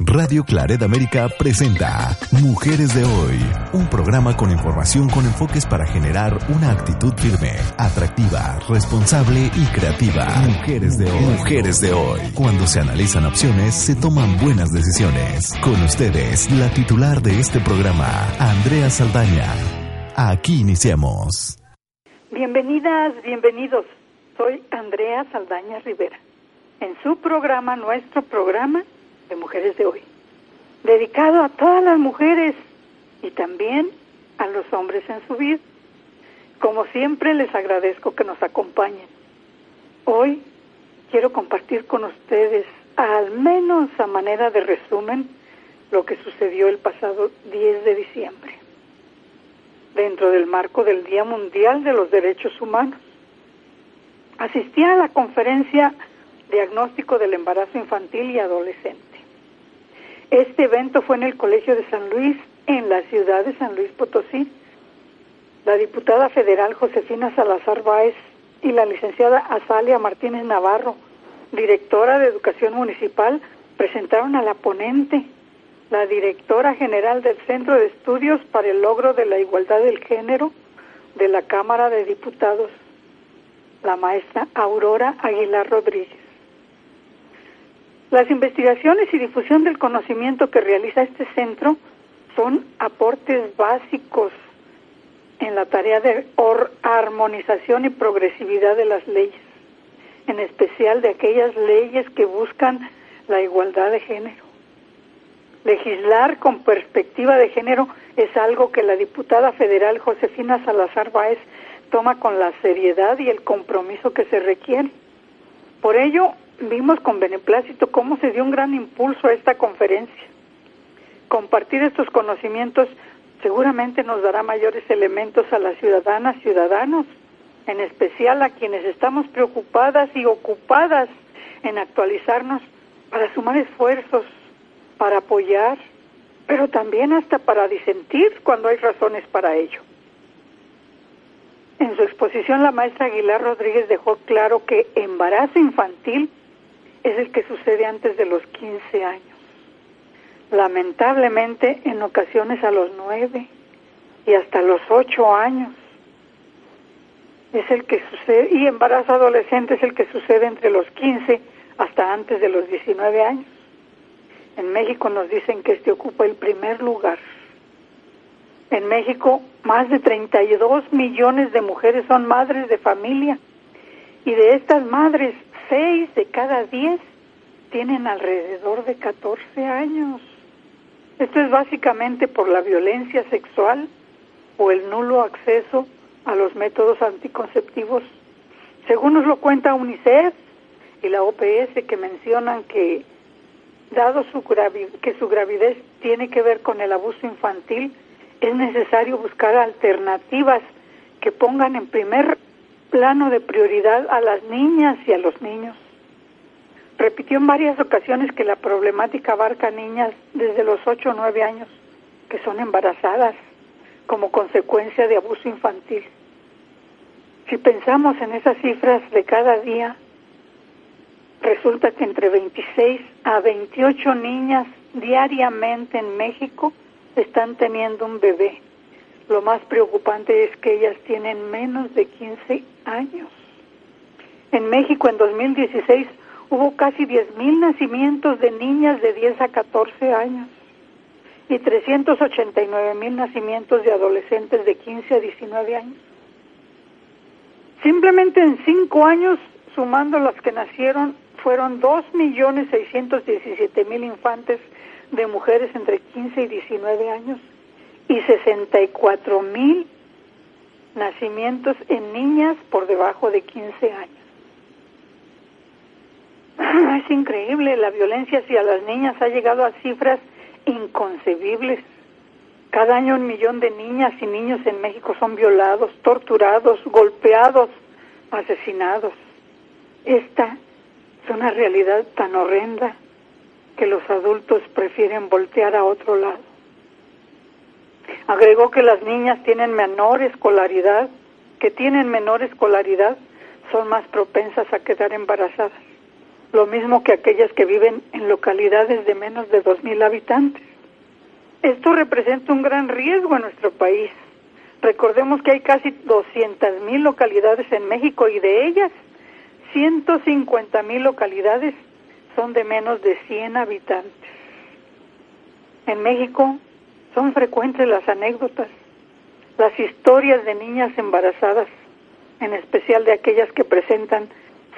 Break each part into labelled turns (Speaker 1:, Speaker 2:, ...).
Speaker 1: Radio Claret América presenta Mujeres de Hoy, un programa con información con enfoques para generar una actitud firme, atractiva, responsable y creativa. Mujeres de Hoy. Mujeres de Hoy. Cuando se analizan opciones, se toman buenas decisiones. Con ustedes, la titular de este programa, Andrea Saldaña. Aquí iniciamos.
Speaker 2: Bienvenidas, bienvenidos. Soy Andrea Saldaña Rivera. En su programa, nuestro programa, de Mujeres de Hoy, dedicado a todas las mujeres y también a los hombres en su vida. Como siempre, les agradezco que nos acompañen. Hoy quiero compartir con ustedes, al menos a manera de resumen, lo que sucedió el pasado 10 de diciembre, dentro del marco del Día Mundial de los Derechos Humanos. Asistí a la conferencia Diagnóstico del Embarazo Infantil y Adolescente este evento fue en el Colegio de San Luis, en la ciudad de San Luis Potosí. La diputada federal Josefina Salazar Báez y la licenciada Azalia Martínez Navarro, directora de Educación Municipal, presentaron a la ponente, la directora general del Centro de Estudios para el Logro de la Igualdad del Género de la Cámara de Diputados, la maestra Aurora Aguilar Rodríguez. Las investigaciones y difusión del conocimiento que realiza este centro son aportes básicos en la tarea de armonización y progresividad de las leyes, en especial de aquellas leyes que buscan la igualdad de género. Legislar con perspectiva de género es algo que la diputada federal Josefina Salazar Báez toma con la seriedad y el compromiso que se requiere. Por ello, vimos con beneplácito cómo se dio un gran impulso a esta conferencia. Compartir estos conocimientos seguramente nos dará mayores elementos a las ciudadanas, ciudadanos, en especial a quienes estamos preocupadas y ocupadas en actualizarnos para sumar esfuerzos, para apoyar, pero también hasta para disentir cuando hay razones para ello. En su exposición, la maestra Aguilar Rodríguez dejó claro que embarazo infantil es el que sucede antes de los 15 años. Lamentablemente, en ocasiones a los 9 y hasta los 8 años. Es el que sucede, y embarazo adolescente es el que sucede entre los 15 hasta antes de los 19 años. En México nos dicen que este ocupa el primer lugar. En México, más de 32 millones de mujeres son madres de familia. Y de estas madres, seis de cada diez tienen alrededor de 14 años. Esto es básicamente por la violencia sexual o el nulo acceso a los métodos anticonceptivos. Según nos lo cuenta UNICEF y la OPS que mencionan que dado su que su gravidez tiene que ver con el abuso infantil, es necesario buscar alternativas que pongan en primer plano de prioridad a las niñas y a los niños. Repitió en varias ocasiones que la problemática abarca a niñas desde los 8 o 9 años que son embarazadas como consecuencia de abuso infantil. Si pensamos en esas cifras de cada día, resulta que entre 26 a 28 niñas diariamente en México están teniendo un bebé. Lo más preocupante es que ellas tienen menos de 15 años. En México en 2016 hubo casi 10.000 nacimientos de niñas de 10 a 14 años y 389.000 nacimientos de adolescentes de 15 a 19 años. Simplemente en cinco años, sumando las que nacieron, fueron 2.617.000 infantes de mujeres entre 15 y 19 años y 64.000 nacimientos en niñas por debajo de 15 años. Es increíble, la violencia hacia las niñas ha llegado a cifras inconcebibles. Cada año un millón de niñas y niños en México son violados, torturados, golpeados, asesinados. Esta es una realidad tan horrenda que los adultos prefieren voltear a otro lado. Agregó que las niñas tienen menor escolaridad, que tienen menor escolaridad, son más propensas a quedar embarazadas, lo mismo que aquellas que viven en localidades de menos de 2.000 habitantes. Esto representa un gran riesgo en nuestro país. Recordemos que hay casi 200.000 localidades en México y de ellas 150.000 localidades son de menos de 100 habitantes. En México son frecuentes las anécdotas, las historias de niñas embarazadas, en especial de aquellas que presentan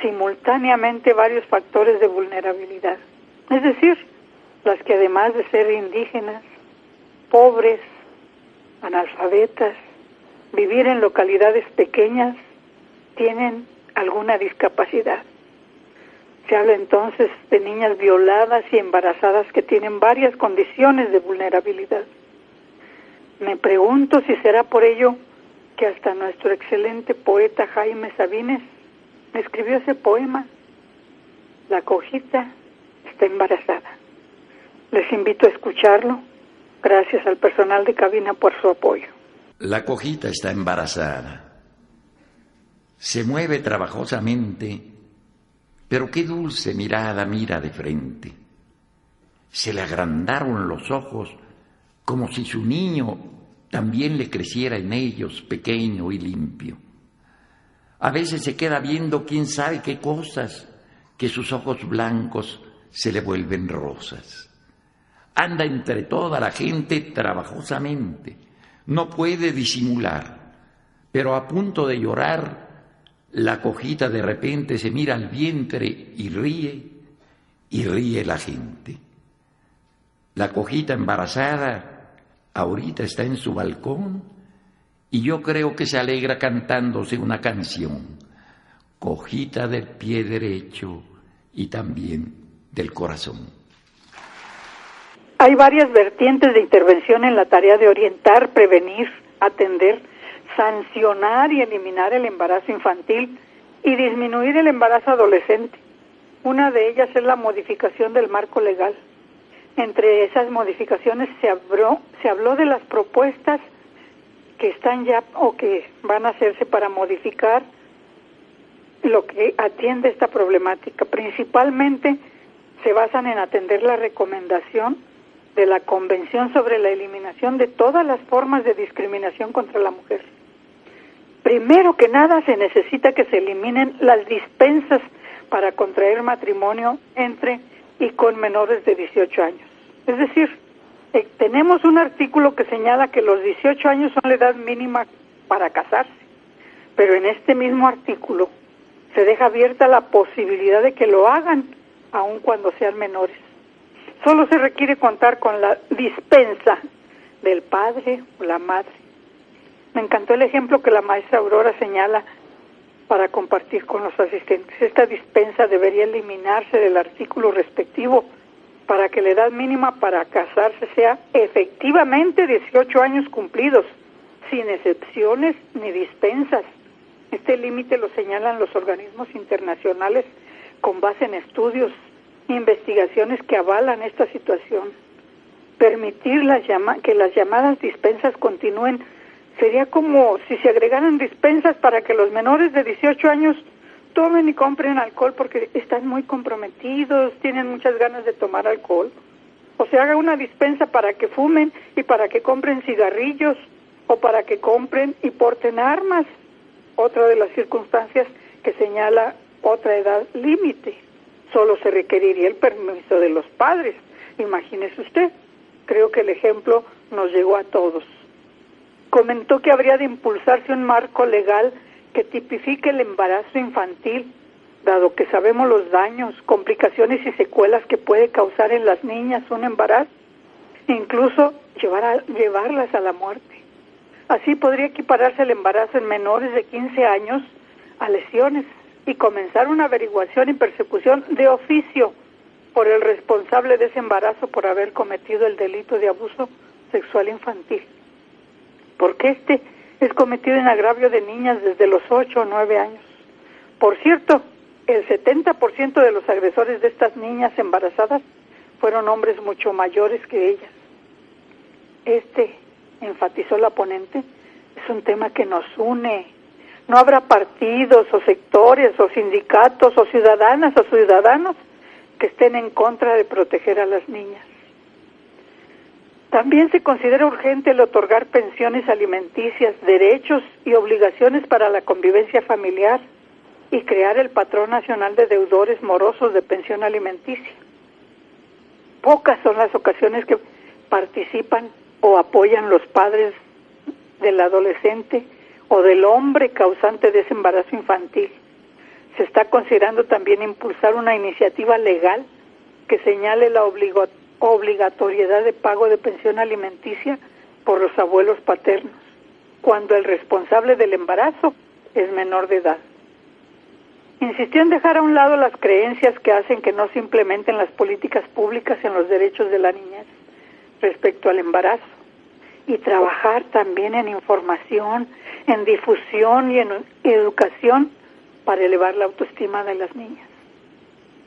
Speaker 2: simultáneamente varios factores de vulnerabilidad. Es decir, las que además de ser indígenas, pobres, analfabetas, vivir en localidades pequeñas, tienen alguna discapacidad. Se habla entonces de niñas violadas y embarazadas que tienen varias condiciones de vulnerabilidad. Me pregunto si será por ello que hasta nuestro excelente poeta Jaime Sabines escribió ese poema. La cojita está embarazada. Les invito a escucharlo. Gracias al personal de cabina por su apoyo.
Speaker 3: La cojita está embarazada. Se mueve trabajosamente, pero qué dulce mirada mira de frente. Se le agrandaron los ojos como si su niño también le creciera en ellos pequeño y limpio. A veces se queda viendo quién sabe qué cosas, que sus ojos blancos se le vuelven rosas. Anda entre toda la gente trabajosamente, no puede disimular, pero a punto de llorar, la cojita de repente se mira al vientre y ríe, y ríe la gente. La cojita embarazada ahorita está en su balcón y yo creo que se alegra cantándose una canción, cojita del pie derecho y también del corazón.
Speaker 2: Hay varias vertientes de intervención en la tarea de orientar, prevenir, atender, sancionar y eliminar el embarazo infantil y disminuir el embarazo adolescente. Una de ellas es la modificación del marco legal. Entre esas modificaciones se habló, se habló de las propuestas que están ya o que van a hacerse para modificar lo que atiende esta problemática. Principalmente se basan en atender la recomendación de la Convención sobre la Eliminación de todas las formas de discriminación contra la mujer. Primero que nada se necesita que se eliminen las dispensas para contraer matrimonio entre y con menores de 18 años. Es decir, eh, tenemos un artículo que señala que los 18 años son la edad mínima para casarse, pero en este mismo artículo se deja abierta la posibilidad de que lo hagan aun cuando sean menores. Solo se requiere contar con la dispensa del padre o la madre. Me encantó el ejemplo que la maestra Aurora señala para compartir con los asistentes. Esta dispensa debería eliminarse del artículo respectivo para que la edad mínima para casarse sea efectivamente 18 años cumplidos, sin excepciones ni dispensas. Este límite lo señalan los organismos internacionales con base en estudios e investigaciones que avalan esta situación. Permitir las que las llamadas dispensas continúen sería como si se agregaran dispensas para que los menores de 18 años tomen y compren alcohol porque están muy comprometidos, tienen muchas ganas de tomar alcohol. O se haga una dispensa para que fumen y para que compren cigarrillos o para que compren y porten armas. Otra de las circunstancias que señala otra edad límite. Solo se requeriría el permiso de los padres. Imagínese usted. Creo que el ejemplo nos llegó a todos. Comentó que habría de impulsarse un marco legal que tipifique el embarazo infantil, dado que sabemos los daños, complicaciones y secuelas que puede causar en las niñas un embarazo, incluso llevarlas a la muerte. Así podría equipararse el embarazo en menores de 15 años a lesiones y comenzar una averiguación y persecución de oficio por el responsable de ese embarazo por haber cometido el delito de abuso sexual infantil. Porque este es cometido en agravio de niñas desde los 8 o 9 años. Por cierto, el 70% de los agresores de estas niñas embarazadas fueron hombres mucho mayores que ellas. Este, enfatizó la ponente, es un tema que nos une. No habrá partidos o sectores o sindicatos o ciudadanas o ciudadanos que estén en contra de proteger a las niñas. También se considera urgente el otorgar pensiones alimenticias, derechos y obligaciones para la convivencia familiar y crear el patrón nacional de deudores morosos de pensión alimenticia. Pocas son las ocasiones que participan o apoyan los padres del adolescente o del hombre causante de ese embarazo infantil. Se está considerando también impulsar una iniciativa legal que señale la obligatoriedad de pago de pensión alimenticia por los abuelos paternos, cuando el responsable del embarazo es menor de edad. Insistió en dejar a un lado las creencias que hacen que no se implementen las políticas públicas en los derechos de la niñez respecto al embarazo y trabajar también en información, en difusión y en educación para elevar la autoestima de las niñas.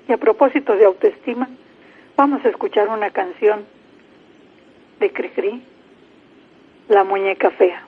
Speaker 2: Y a propósito de autoestima, vamos a escuchar una canción de Cricri, La muñeca fea.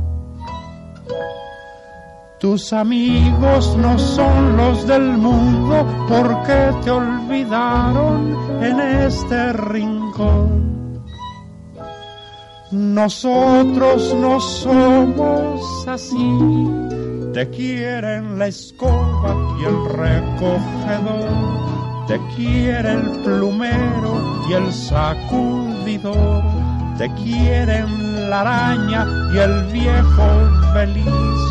Speaker 4: tus amigos no son los del mundo porque te olvidaron en este rincón. Nosotros no somos así, te quieren la escoba y el recogedor, te quiere el plumero y el sacudidor, te quieren la araña y el viejo feliz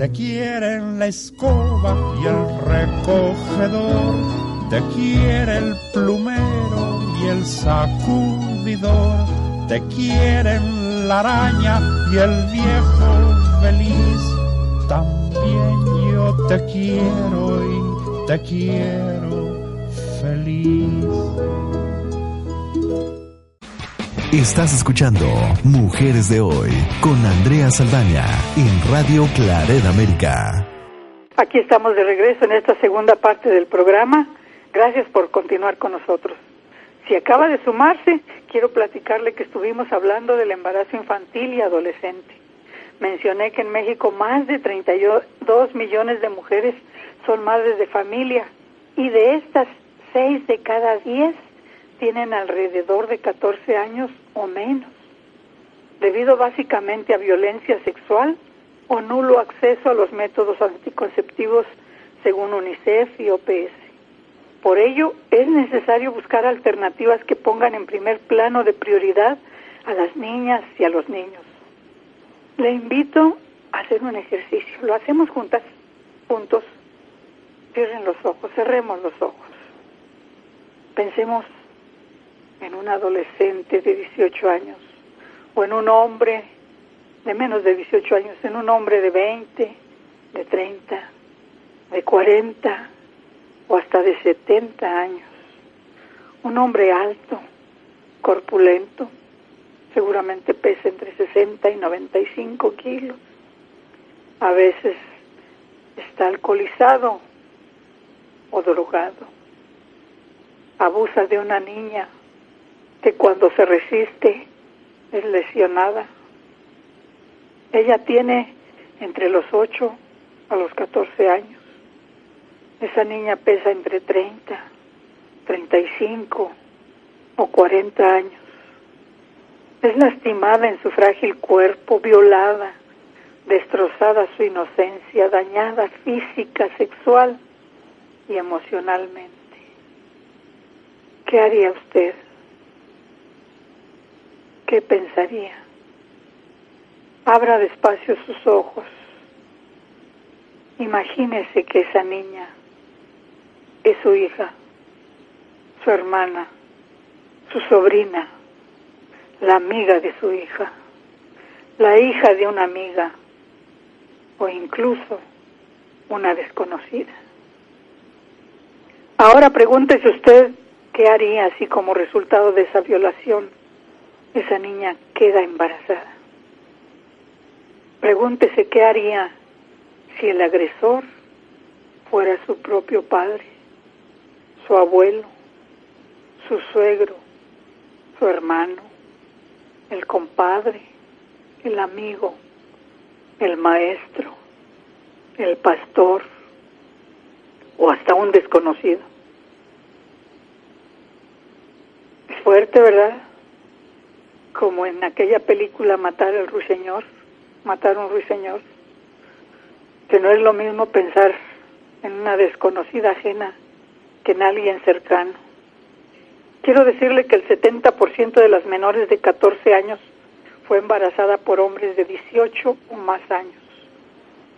Speaker 4: te quieren la escoba y el recogedor, te quiere el plumero y el sacudidor, te quieren la araña y el viejo feliz. También yo te quiero y te quiero feliz.
Speaker 1: Estás escuchando Mujeres de Hoy con Andrea Saldaña en Radio Claret América.
Speaker 2: Aquí estamos de regreso en esta segunda parte del programa. Gracias por continuar con nosotros. Si acaba de sumarse, quiero platicarle que estuvimos hablando del embarazo infantil y adolescente. Mencioné que en México más de 32 millones de mujeres son madres de familia y de estas, 6 de cada 10 tienen alrededor de 14 años o menos, debido básicamente a violencia sexual o nulo acceso a los métodos anticonceptivos según UNICEF y OPS. Por ello, es necesario buscar alternativas que pongan en primer plano de prioridad a las niñas y a los niños. Le invito a hacer un ejercicio. Lo hacemos juntas, juntos. Cierren los ojos, cerremos los ojos. Pensemos en un adolescente de 18 años o en un hombre de menos de 18 años, en un hombre de 20, de 30, de 40 o hasta de 70 años. Un hombre alto, corpulento, seguramente pesa entre 60 y 95 kilos. A veces está alcoholizado o drogado. Abusa de una niña que cuando se resiste es lesionada. Ella tiene entre los 8 a los 14 años. Esa niña pesa entre 30, 35 o 40 años. Es lastimada en su frágil cuerpo, violada, destrozada su inocencia, dañada física, sexual y emocionalmente. ¿Qué haría usted? ¿Qué pensaría? Abra despacio sus ojos. Imagínese que esa niña es su hija, su hermana, su sobrina, la amiga de su hija, la hija de una amiga o incluso una desconocida. Ahora pregúntese usted qué haría si como resultado de esa violación esa niña queda embarazada. Pregúntese qué haría si el agresor fuera su propio padre, su abuelo, su suegro, su hermano, el compadre, el amigo, el maestro, el pastor o hasta un desconocido. Es fuerte, ¿verdad? Como en aquella película Matar al ruiseñor, matar un ruiseñor, que no es lo mismo pensar en una desconocida ajena que en alguien cercano. Quiero decirle que el 70% de las menores de 14 años fue embarazada por hombres de 18 o más años.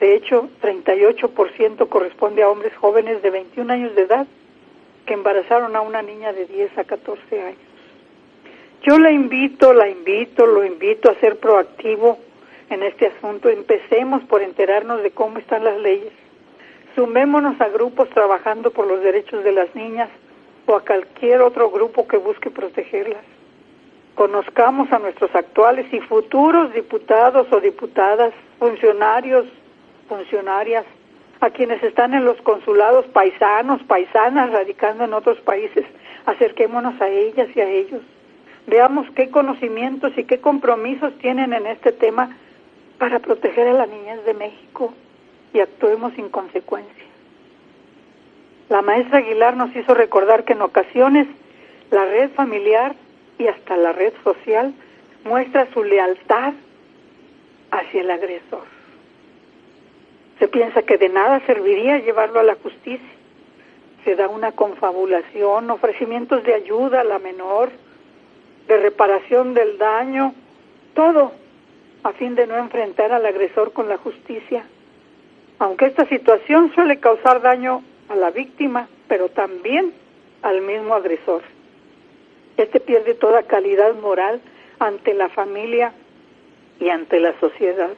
Speaker 2: De hecho, 38% corresponde a hombres jóvenes de 21 años de edad que embarazaron a una niña de 10 a 14 años. Yo la invito, la invito, lo invito a ser proactivo en este asunto. Empecemos por enterarnos de cómo están las leyes. Sumémonos a grupos trabajando por los derechos de las niñas o a cualquier otro grupo que busque protegerlas. Conozcamos a nuestros actuales y futuros diputados o diputadas, funcionarios, funcionarias, a quienes están en los consulados paisanos, paisanas, radicando en otros países. Acerquémonos a ellas y a ellos. Veamos qué conocimientos y qué compromisos tienen en este tema para proteger a las niñas de México y actuemos en consecuencia. La maestra Aguilar nos hizo recordar que en ocasiones la red familiar y hasta la red social muestra su lealtad hacia el agresor. Se piensa que de nada serviría llevarlo a la justicia. Se da una confabulación, ofrecimientos de ayuda a la menor, de reparación del daño, todo a fin de no enfrentar al agresor con la justicia. Aunque esta situación suele causar daño a la víctima, pero también al mismo agresor. Este pierde toda calidad moral ante la familia y ante la sociedad.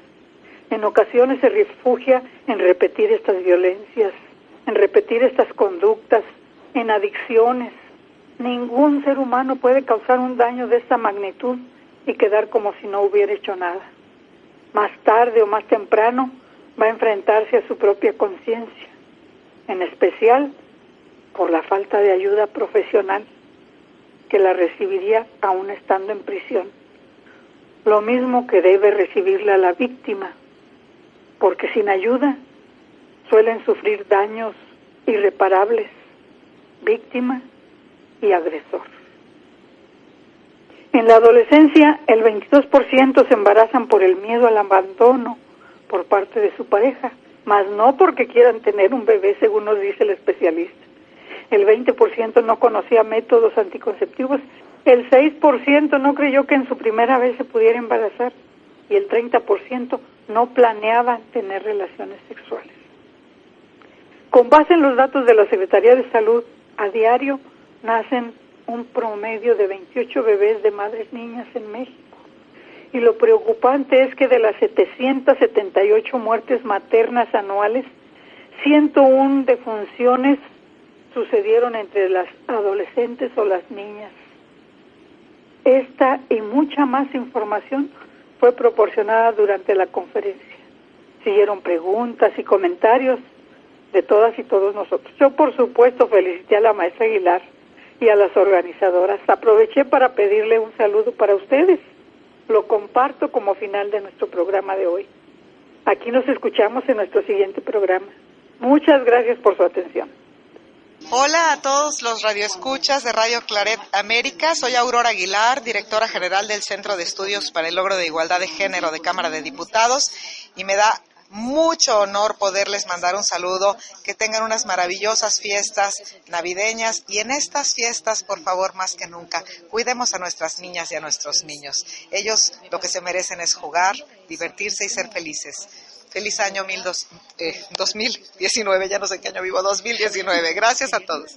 Speaker 2: En ocasiones se refugia en repetir estas violencias, en repetir estas conductas, en adicciones. Ningún ser humano puede causar un daño de esta magnitud y quedar como si no hubiera hecho nada. Más tarde o más temprano va a enfrentarse a su propia conciencia, en especial por la falta de ayuda profesional que la recibiría aún estando en prisión. Lo mismo que debe recibirla la víctima, porque sin ayuda suelen sufrir daños irreparables, víctima y agresor. En la adolescencia, el 22% se embarazan por el miedo al abandono por parte de su pareja, mas no porque quieran tener un bebé, según nos dice el especialista. El 20% no conocía métodos anticonceptivos, el 6% no creyó que en su primera vez se pudiera embarazar y el 30% no planeaban tener relaciones sexuales. Con base en los datos de la Secretaría de Salud, a diario nacen un promedio de 28 bebés de madres niñas en México. Y lo preocupante es que de las 778 muertes maternas anuales, 101 defunciones sucedieron entre las adolescentes o las niñas. Esta y mucha más información fue proporcionada durante la conferencia. Siguieron preguntas y comentarios de todas y todos nosotros. Yo, por supuesto, felicité a la maestra Aguilar y a las organizadoras. Aproveché para pedirle un saludo para ustedes. Lo comparto como final de nuestro programa de hoy. Aquí nos escuchamos en nuestro siguiente programa. Muchas gracias por su atención.
Speaker 5: Hola a todos los radioescuchas de Radio Claret América. Soy Aurora Aguilar, directora general del Centro de Estudios para el Logro de Igualdad de Género de Cámara de Diputados y me da mucho honor poderles mandar un saludo, que tengan unas maravillosas fiestas navideñas y en estas fiestas, por favor, más que nunca, cuidemos a nuestras niñas y a nuestros niños. Ellos lo que se merecen es jugar, divertirse y ser felices. Feliz año mil dos, eh, 2019, ya no sé qué año vivo, 2019. Gracias a todos.